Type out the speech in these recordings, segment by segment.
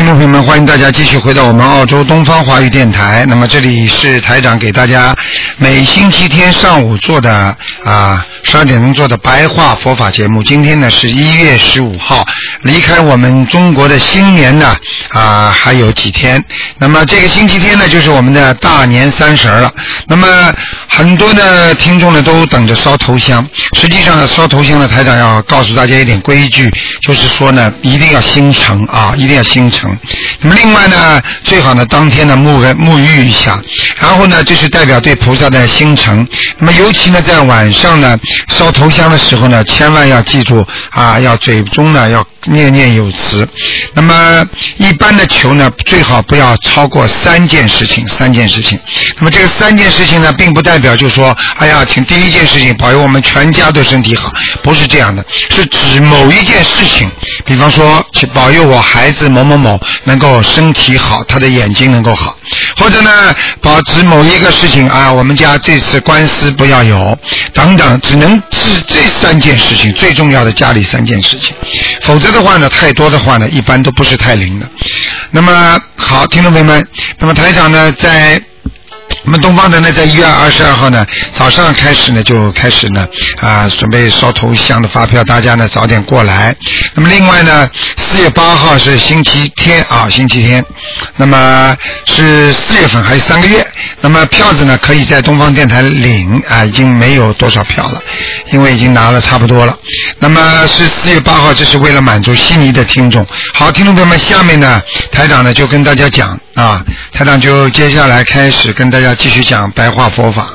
听众朋友们，欢迎大家继续回到我们澳洲东方华语电台。那么这里是台长给大家每星期天上午做的啊十二点钟做的白话佛法节目。今天呢是一月十五号，离开我们中国的新年呢啊还有几天。那么这个星期天呢就是我们的大年三十了。那么很多的听众呢都等着烧头香。实际上呢烧头香呢，台长要告诉大家一点规矩，就是说呢一定要心诚啊，一定要心诚。那么另外呢，最好呢当天呢沐个沐浴一下，然后呢这是代表对菩萨的心诚。那么尤其呢在晚上呢烧头香的时候呢，千万要记住啊，要嘴中呢要念念有词。那么一般的求呢，最好不要超过三件事情，三件事情。那么这个三件事情呢，并不代表表就说，哎呀，请第一件事情保佑我们全家都身体好，不是这样的，是指某一件事情，比方说，请保佑我孩子某某某能够身体好，他的眼睛能够好，或者呢，保持某一个事情啊，我们家这次官司不要有，等等，只能是这三件事情最重要的家里三件事情，否则的话呢，太多的话呢，一般都不是太灵的。那么好，听众朋友们，那么台长呢，在那么东方的呢，在一月二十二号呢早上开始呢就开始呢啊准备烧头香的发票，大家呢早点过来。那么另外呢，四月八号是星期天啊，星期天，那么是四月份还有三个月。那么票子呢可以在东方电台领啊，已经没有多少票了，因为已经拿了差不多了。那么是四月八号，这是为了满足悉尼的听众。好，听众朋友们，下面呢台长呢就跟大家讲啊，台长就接下来开始跟大家继续讲白话佛法。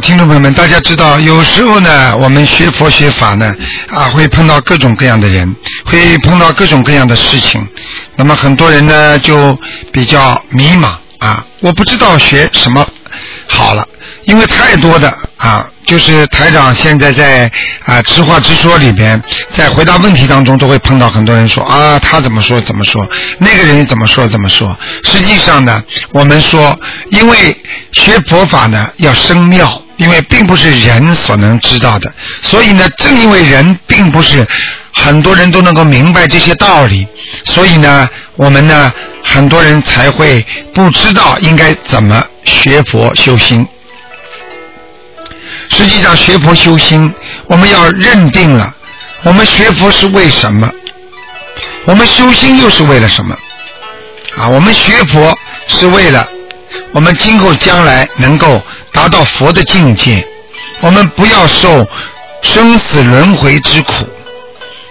听众朋友们，大家知道，有时候呢，我们学佛学法呢，啊，会碰到各种各样的人，会碰到各种各样的事情。那么很多人呢，就比较迷茫啊，我不知道学什么好了，因为太多的啊，就是台长现在在啊直话直说里边，在回答问题当中，都会碰到很多人说啊，他怎么说怎么说，那个人怎么说怎么说。实际上呢，我们说，因为学佛法呢要生妙，因为并不是人所能知道的，所以呢，正因为人并不是很多人都能够明白这些道理，所以呢，我们呢很多人才会不知道应该怎么学佛修心。实际上，学佛修心，我们要认定了，我们学佛是为什么？我们修心又是为了什么？啊，我们学佛是为了我们今后将来能够达到佛的境界，我们不要受生死轮回之苦。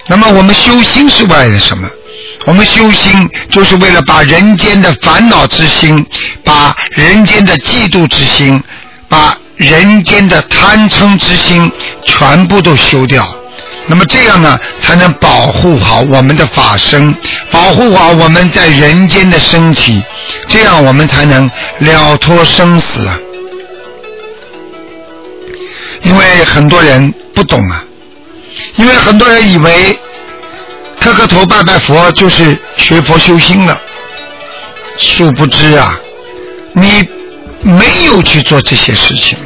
那么，我们修心是为了什么？我们修心就是为了把人间的烦恼之心，把人间的嫉妒之心，把人间的贪嗔之心全部都修掉。那么这样呢，才能保护好我们的法身，保护好我们在人间的身体，这样我们才能了脱生死啊。因为很多人不懂啊，因为很多人以为磕磕头拜拜佛就是学佛修心了，殊不知啊，你没有去做这些事情。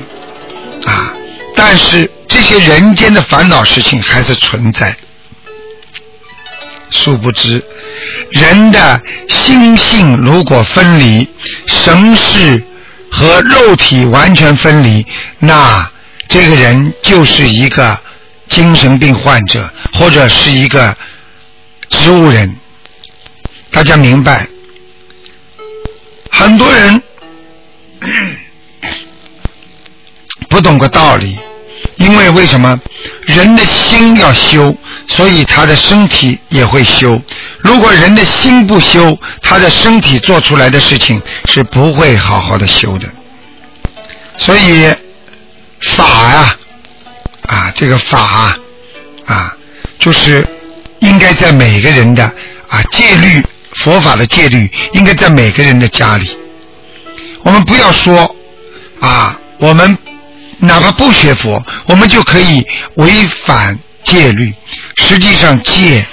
啊，但是这些人间的烦恼事情还是存在。殊不知，人的心性如果分离，神识和肉体完全分离，那这个人就是一个精神病患者，或者是一个植物人。大家明白？很多人 不懂个道理，因为为什么人的心要修，所以他的身体也会修。如果人的心不修，他的身体做出来的事情是不会好好的修的。所以法呀，啊，这个法啊，就是应该在每个人的啊戒律，佛法的戒律应该在每个人的家里。我们不要说啊，我们哪怕不学佛，我们就可以违反戒律。实际上戒。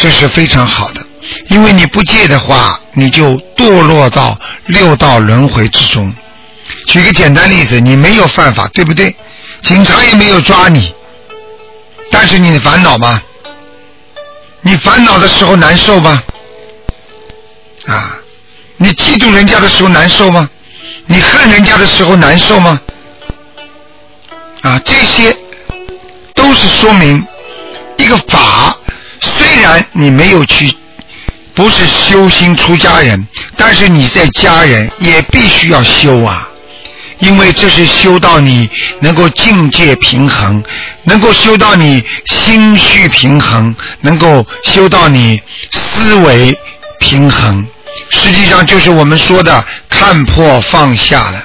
这是非常好的，因为你不戒的话，你就堕落到六道轮回之中。举个简单例子，你没有犯法，对不对？警察也没有抓你，但是你烦恼吗？你烦恼的时候难受吗？啊，你嫉妒人家的时候难受吗？你恨人家的时候难受吗？啊，这些都是说明一个法。虽然你没有去，不是修心出家人，但是你在家人也必须要修啊，因为这是修到你能够境界平衡，能够修到你心绪平衡，能够修到你思维平衡，实际上就是我们说的看破放下了。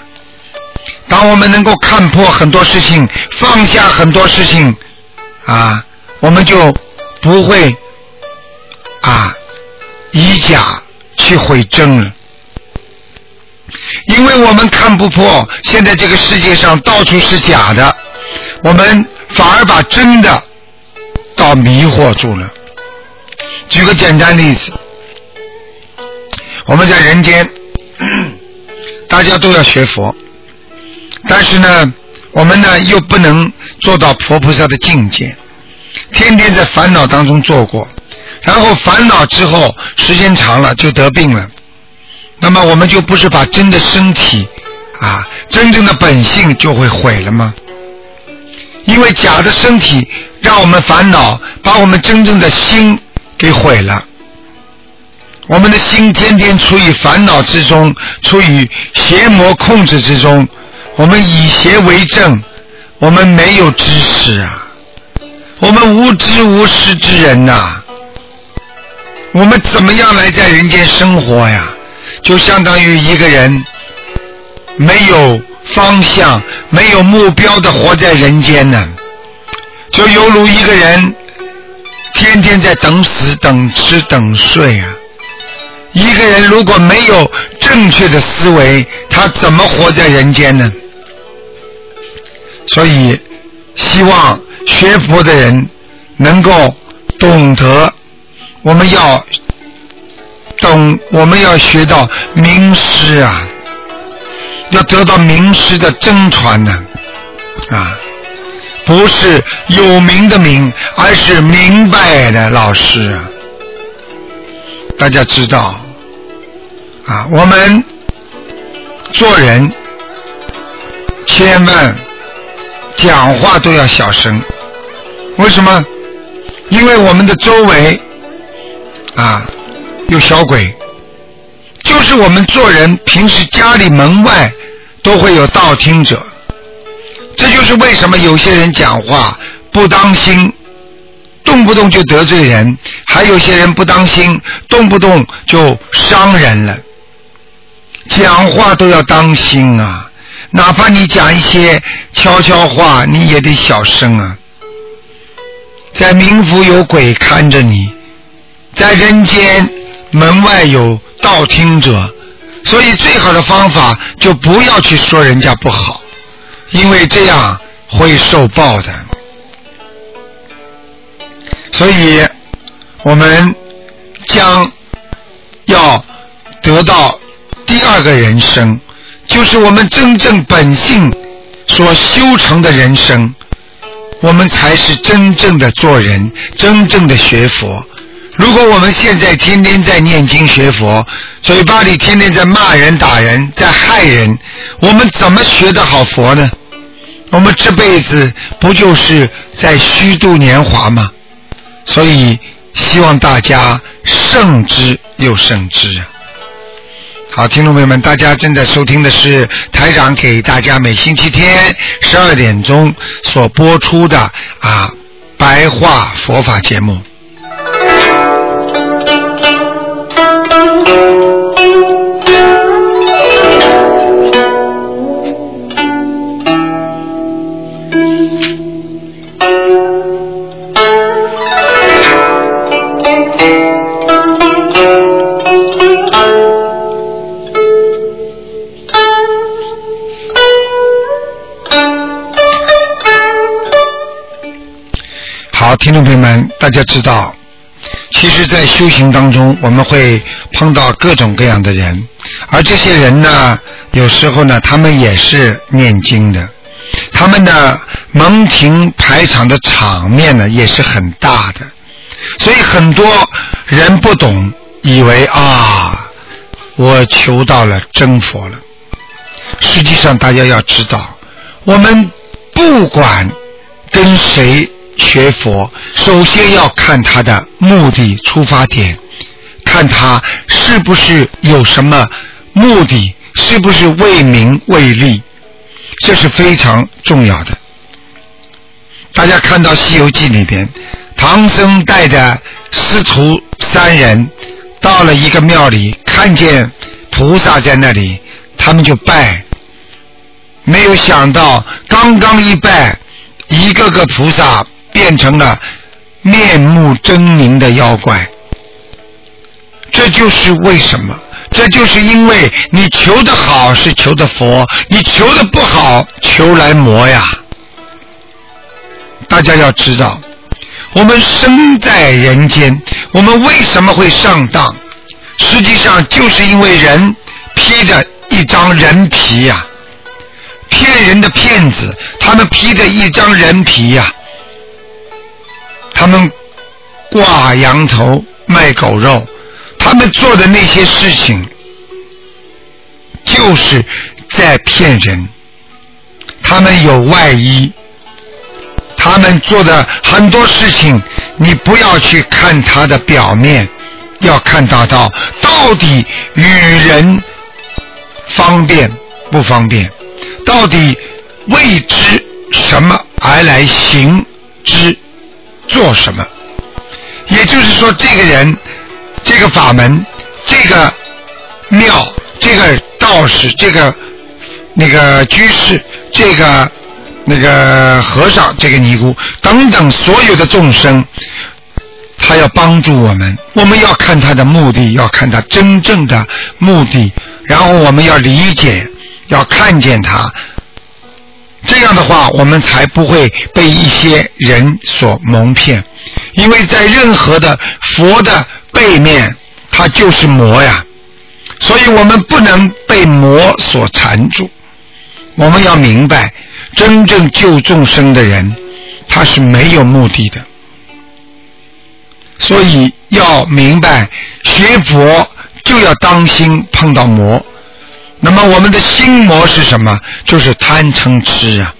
当我们能够看破很多事情，放下很多事情，啊，我们就。不会啊，以假去毁真了，因为我们看不破，现在这个世界上到处是假的，我们反而把真的倒迷惑住了。举个简单例子，我们在人间，大家都要学佛，但是呢，我们呢又不能做到佛菩萨的境界。天天在烦恼当中做过，然后烦恼之后时间长了就得病了，那么我们就不是把真的身体啊真正的本性就会毁了吗？因为假的身体让我们烦恼，把我们真正的心给毁了。我们的心天天处于烦恼之中，处于邪魔控制之中，我们以邪为正，我们没有知识啊。我们无知无识之人呐，我们怎么样来在人间生活呀？就相当于一个人没有方向、没有目标的活在人间呢，就犹如一个人天天在等死、等吃、等睡啊。一个人如果没有正确的思维，他怎么活在人间呢？所以，希望。学佛的人能够懂得，我们要懂，我们要学到名师啊，要得到名师的真传呢，啊，不是有名的名，而是明白的老师啊。大家知道啊，我们做人千万讲话都要小声。为什么？因为我们的周围啊有小鬼，就是我们做人平时家里门外都会有道听者，这就是为什么有些人讲话不当心，动不动就得罪人；还有些人不当心，动不动就伤人了。讲话都要当心啊，哪怕你讲一些悄悄话，你也得小声啊。在冥府有鬼看着你，在人间门外有道听者，所以最好的方法就不要去说人家不好，因为这样会受报的。所以，我们将要得到第二个人生，就是我们真正本性所修成的人生。我们才是真正的做人，真正的学佛。如果我们现在天天在念经学佛，嘴巴里天天在骂人、打人、在害人，我们怎么学得好佛呢？我们这辈子不就是在虚度年华吗？所以希望大家慎之又慎之啊！好，听众朋友们，大家正在收听的是台长给大家每星期天十二点钟所播出的啊白话佛法节目。听众朋友们，大家知道，其实，在修行当中，我们会碰到各种各样的人，而这些人呢，有时候呢，他们也是念经的，他们的门庭排场的场面呢，也是很大的，所以很多人不懂，以为啊，我求到了真佛了。实际上，大家要知道，我们不管跟谁学佛，首先要看他的目的、出发点，看他是不是有什么目的，是不是为名为利，这是非常重要的。大家看到《西游记》里边，唐僧带着师徒三人到了一个庙里，看见菩萨在那里。他们就拜，没有想到刚刚一拜，一个个菩萨变成了面目狰狞的妖怪。这就是为什么？这就是因为你求的好是求的佛，你求的不好求来魔呀。大家要知道，我们生在人间，我们为什么会上当？实际上就是因为人披着。一张人皮呀，骗人的骗子，他们披着一张人皮呀，他们挂羊头卖狗肉，他们做的那些事情，就是在骗人。他们有外衣，他们做的很多事情，你不要去看他的表面，要看到到到底与人。方便不方便？到底为之什么而来行之做什么？也就是说，这个人、这个法门、这个庙、这个道士、这个那个居士、这个那个和尚、这个尼姑等等所有的众生，他要帮助我们，我们要看他的目的，要看他真正的目的。然后我们要理解，要看见他，这样的话，我们才不会被一些人所蒙骗。因为在任何的佛的背面，它就是魔呀，所以我们不能被魔所缠住。我们要明白，真正救众生的人，他是没有目的的。所以要明白学佛。就要当心碰到魔。那么我们的心魔是什么？就是贪嗔痴啊。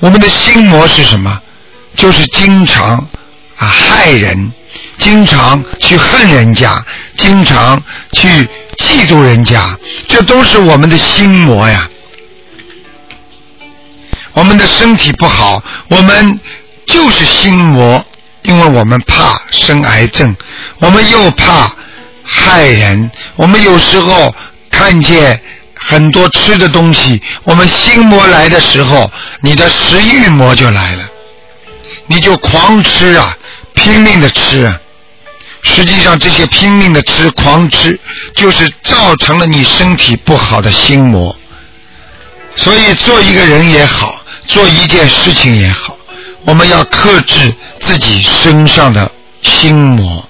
我们的心魔是什么？就是经常啊害人，经常去恨人家，经常去嫉妒人家，这都是我们的心魔呀。我们的身体不好，我们就是心魔，因为我们怕生癌症，我们又怕。害人！我们有时候看见很多吃的东西，我们心魔来的时候，你的食欲魔就来了，你就狂吃啊，拼命的吃。啊。实际上，这些拼命的吃、狂吃，就是造成了你身体不好的心魔。所以，做一个人也好，做一件事情也好，我们要克制自己身上的心魔。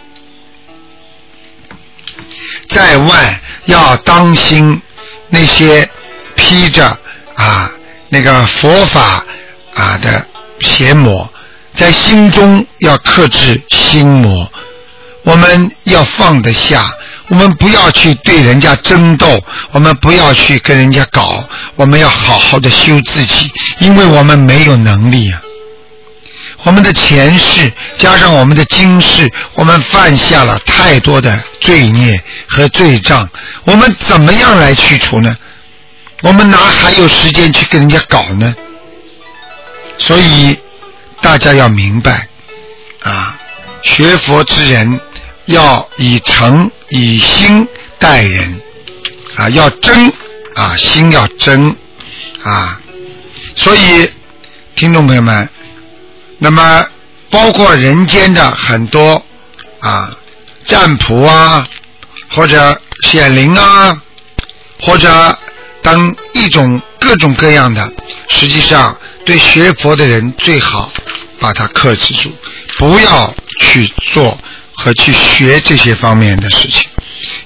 在外要当心那些披着啊那个佛法啊的邪魔，在心中要克制心魔。我们要放得下，我们不要去对人家争斗，我们不要去跟人家搞，我们要好好的修自己，因为我们没有能力啊。我们的前世加上我们的今世，我们犯下了太多的罪孽和罪障，我们怎么样来去除呢？我们哪还有时间去跟人家搞呢？所以大家要明白啊，学佛之人要以诚以心待人啊，要真啊，心要真啊，所以听众朋友们。那么，包括人间的很多啊占卜啊，或者显灵啊，或者等一种各种各样的，实际上对学佛的人最好把它克制住，不要去做和去学这些方面的事情，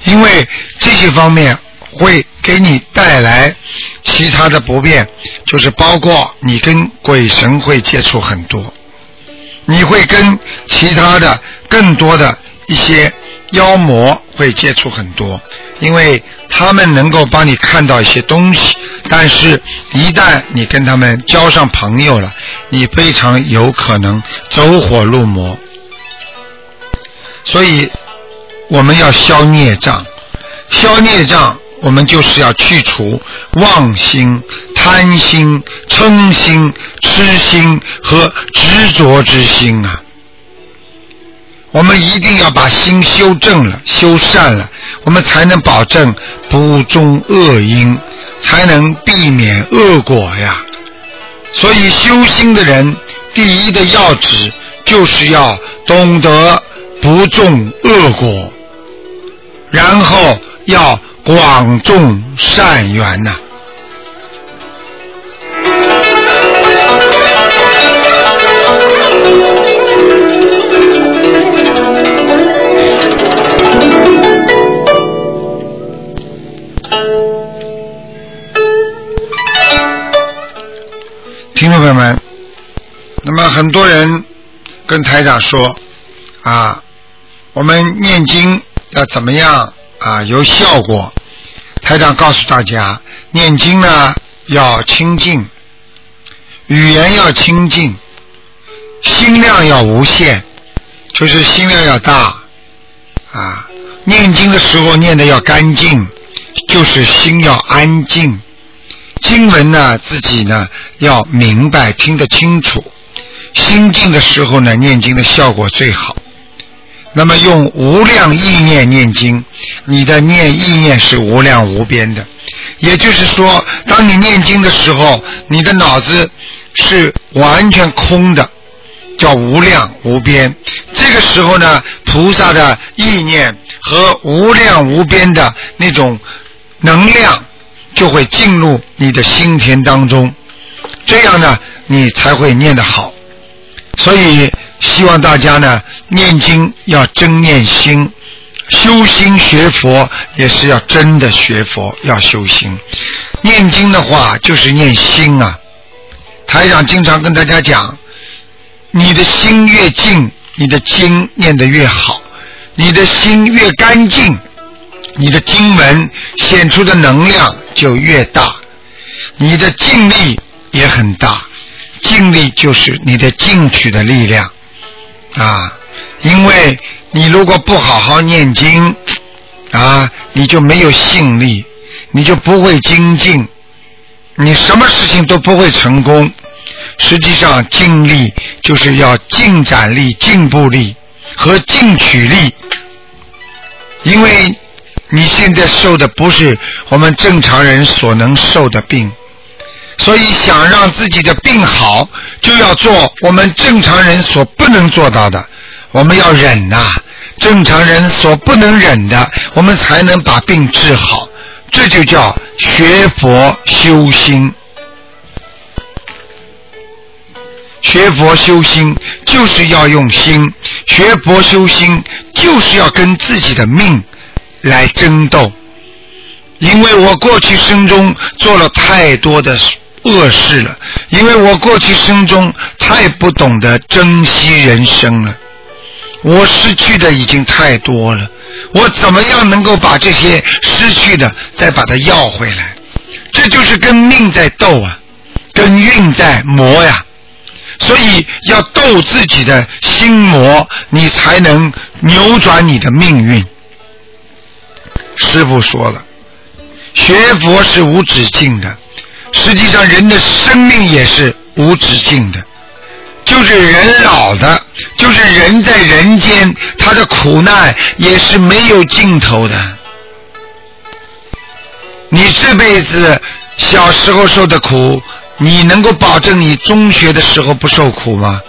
因为这些方面会给你带来其他的不便，就是包括你跟鬼神会接触很多，你会跟其他的更多的一些妖魔会接触很多，因为他们能够帮你看到一些东西，但是一旦你跟他们交上朋友了，你非常有可能走火入魔。所以我们要消孽障，消孽障，我们就是要去除妄心、贪心、嗔心、痴心和执着之心啊。我们一定要把心修正了、修善了，我们才能保证不种恶因，才能避免恶果呀。所以修心的人，第一的要旨就是要懂得不种恶果，然后要广种善缘呐、听众朋友们，那么很多人跟台长说啊，我们念经要怎么样啊有效果？台长告诉大家，念经呢要清净，语言要清净，心量要无限，就是心量要大啊。念经的时候念的要干净，就是心要安静。经文呢，自己呢要明白，听得清楚。心静的时候呢，念经的效果最好。那么用无量意念念经，你的念意念是无量无边的。也就是说，当你念经的时候，你的脑子是完全空的，叫无量无边。这个时候呢，菩萨的意念和无量无边的那种能量。就会进入你的心田当中，这样呢，你才会念得好。所以希望大家呢，念经要真念心，修心学佛也是要真的学佛，要修心。念经的话就是念心啊。台长经常跟大家讲，你的心越静，你的经念得越好；你的心越干净。你的经文显出的能量就越大，你的尽力也很大，尽力就是你的进取的力量啊！因为你如果不好好念经啊，你就没有信力，你就不会精进，你什么事情都不会成功。实际上，尽力就是要进展力、进步力和进取力，因为。你现在受的不是我们正常人所能受的病，所以想让自己的病好，就要做我们正常人所不能做到的。我们要忍呐，正常人所不能忍的，我们才能把病治好。这就叫学佛修心。学佛修心就是要用心，学佛修心就是要跟自己的命。来争斗，因为我过去生中做了太多的恶事了，因为我过去生中太不懂得珍惜人生了，我失去的已经太多了，我怎么样能够把这些失去的再把它要回来？这就是跟命在斗啊，跟运在磨呀，所以要斗自己的心魔，你才能扭转你的命运。师傅说了，学佛是无止境的，实际上人的生命也是无止境的，就是人老的，就是人在人间，他的苦难也是没有尽头的。你这辈子小时候受的苦，你能够保证你中学的时候不受苦吗？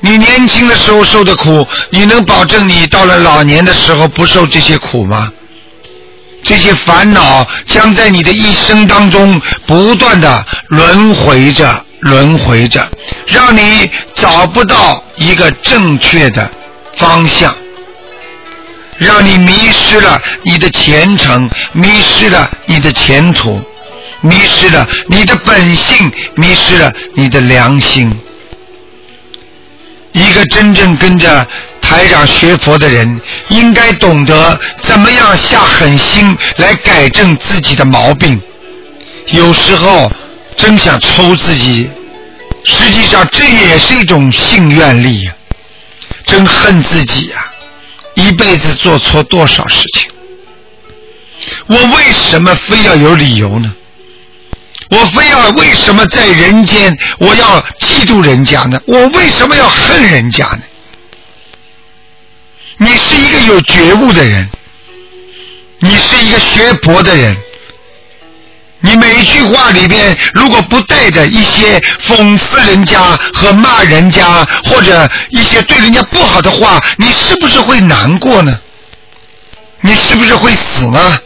你年轻的时候受的苦，你能保证你到了老年的时候不受这些苦吗？这些烦恼将在你的一生当中不断的轮回着轮回着，让你找不到一个正确的方向，让你迷失了你的前程，迷失了你的前途，迷失了你的本性，迷失了你的良心。一个真正跟着台长学佛的人，应该懂得怎么样下狠心来改正自己的毛病。有时候真想抽自己，实际上这也是一种性愿力呀！真恨自己呀！一辈子做错多少事情？我为什么非要有理由呢？我非要为什么在人间我要嫉妒人家呢？我为什么要恨人家呢？你是一个有觉悟的人，你是一个学佛的人，你每一句话里边如果不带着一些讽刺人家和骂人家，或者一些对人家不好的话，你是不是会难过呢？你是不是会死呢？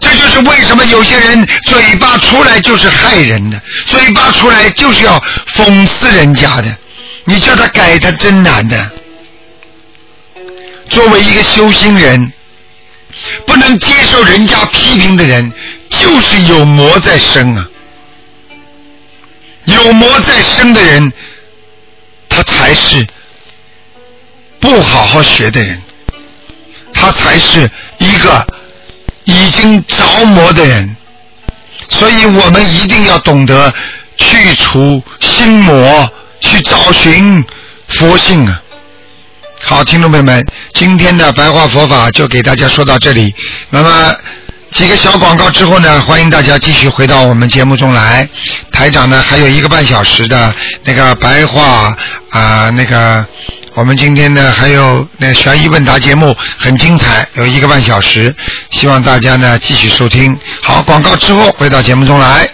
这就是为什么有些人嘴巴出来就是害人的，嘴巴出来就是要讽刺人家的。你叫他改，他真难的。作为一个修心人，不能接受人家批评的人，就是有魔在身啊。有魔在身的人，他才是不好好学的人，他才是一个。已经着魔的人，所以我们一定要懂得去除心魔，去找寻佛性啊！好，听众朋友们，今天的白话佛法就给大家说到这里。那么几个小广告之后呢，欢迎大家继续回到我们节目中来。台长呢还有一个半小时的那个白话啊那个。我们今天呢还有那悬疑问答节目很精彩，有一个半小时，希望大家呢继续收听。好，广告之后回到节目中来。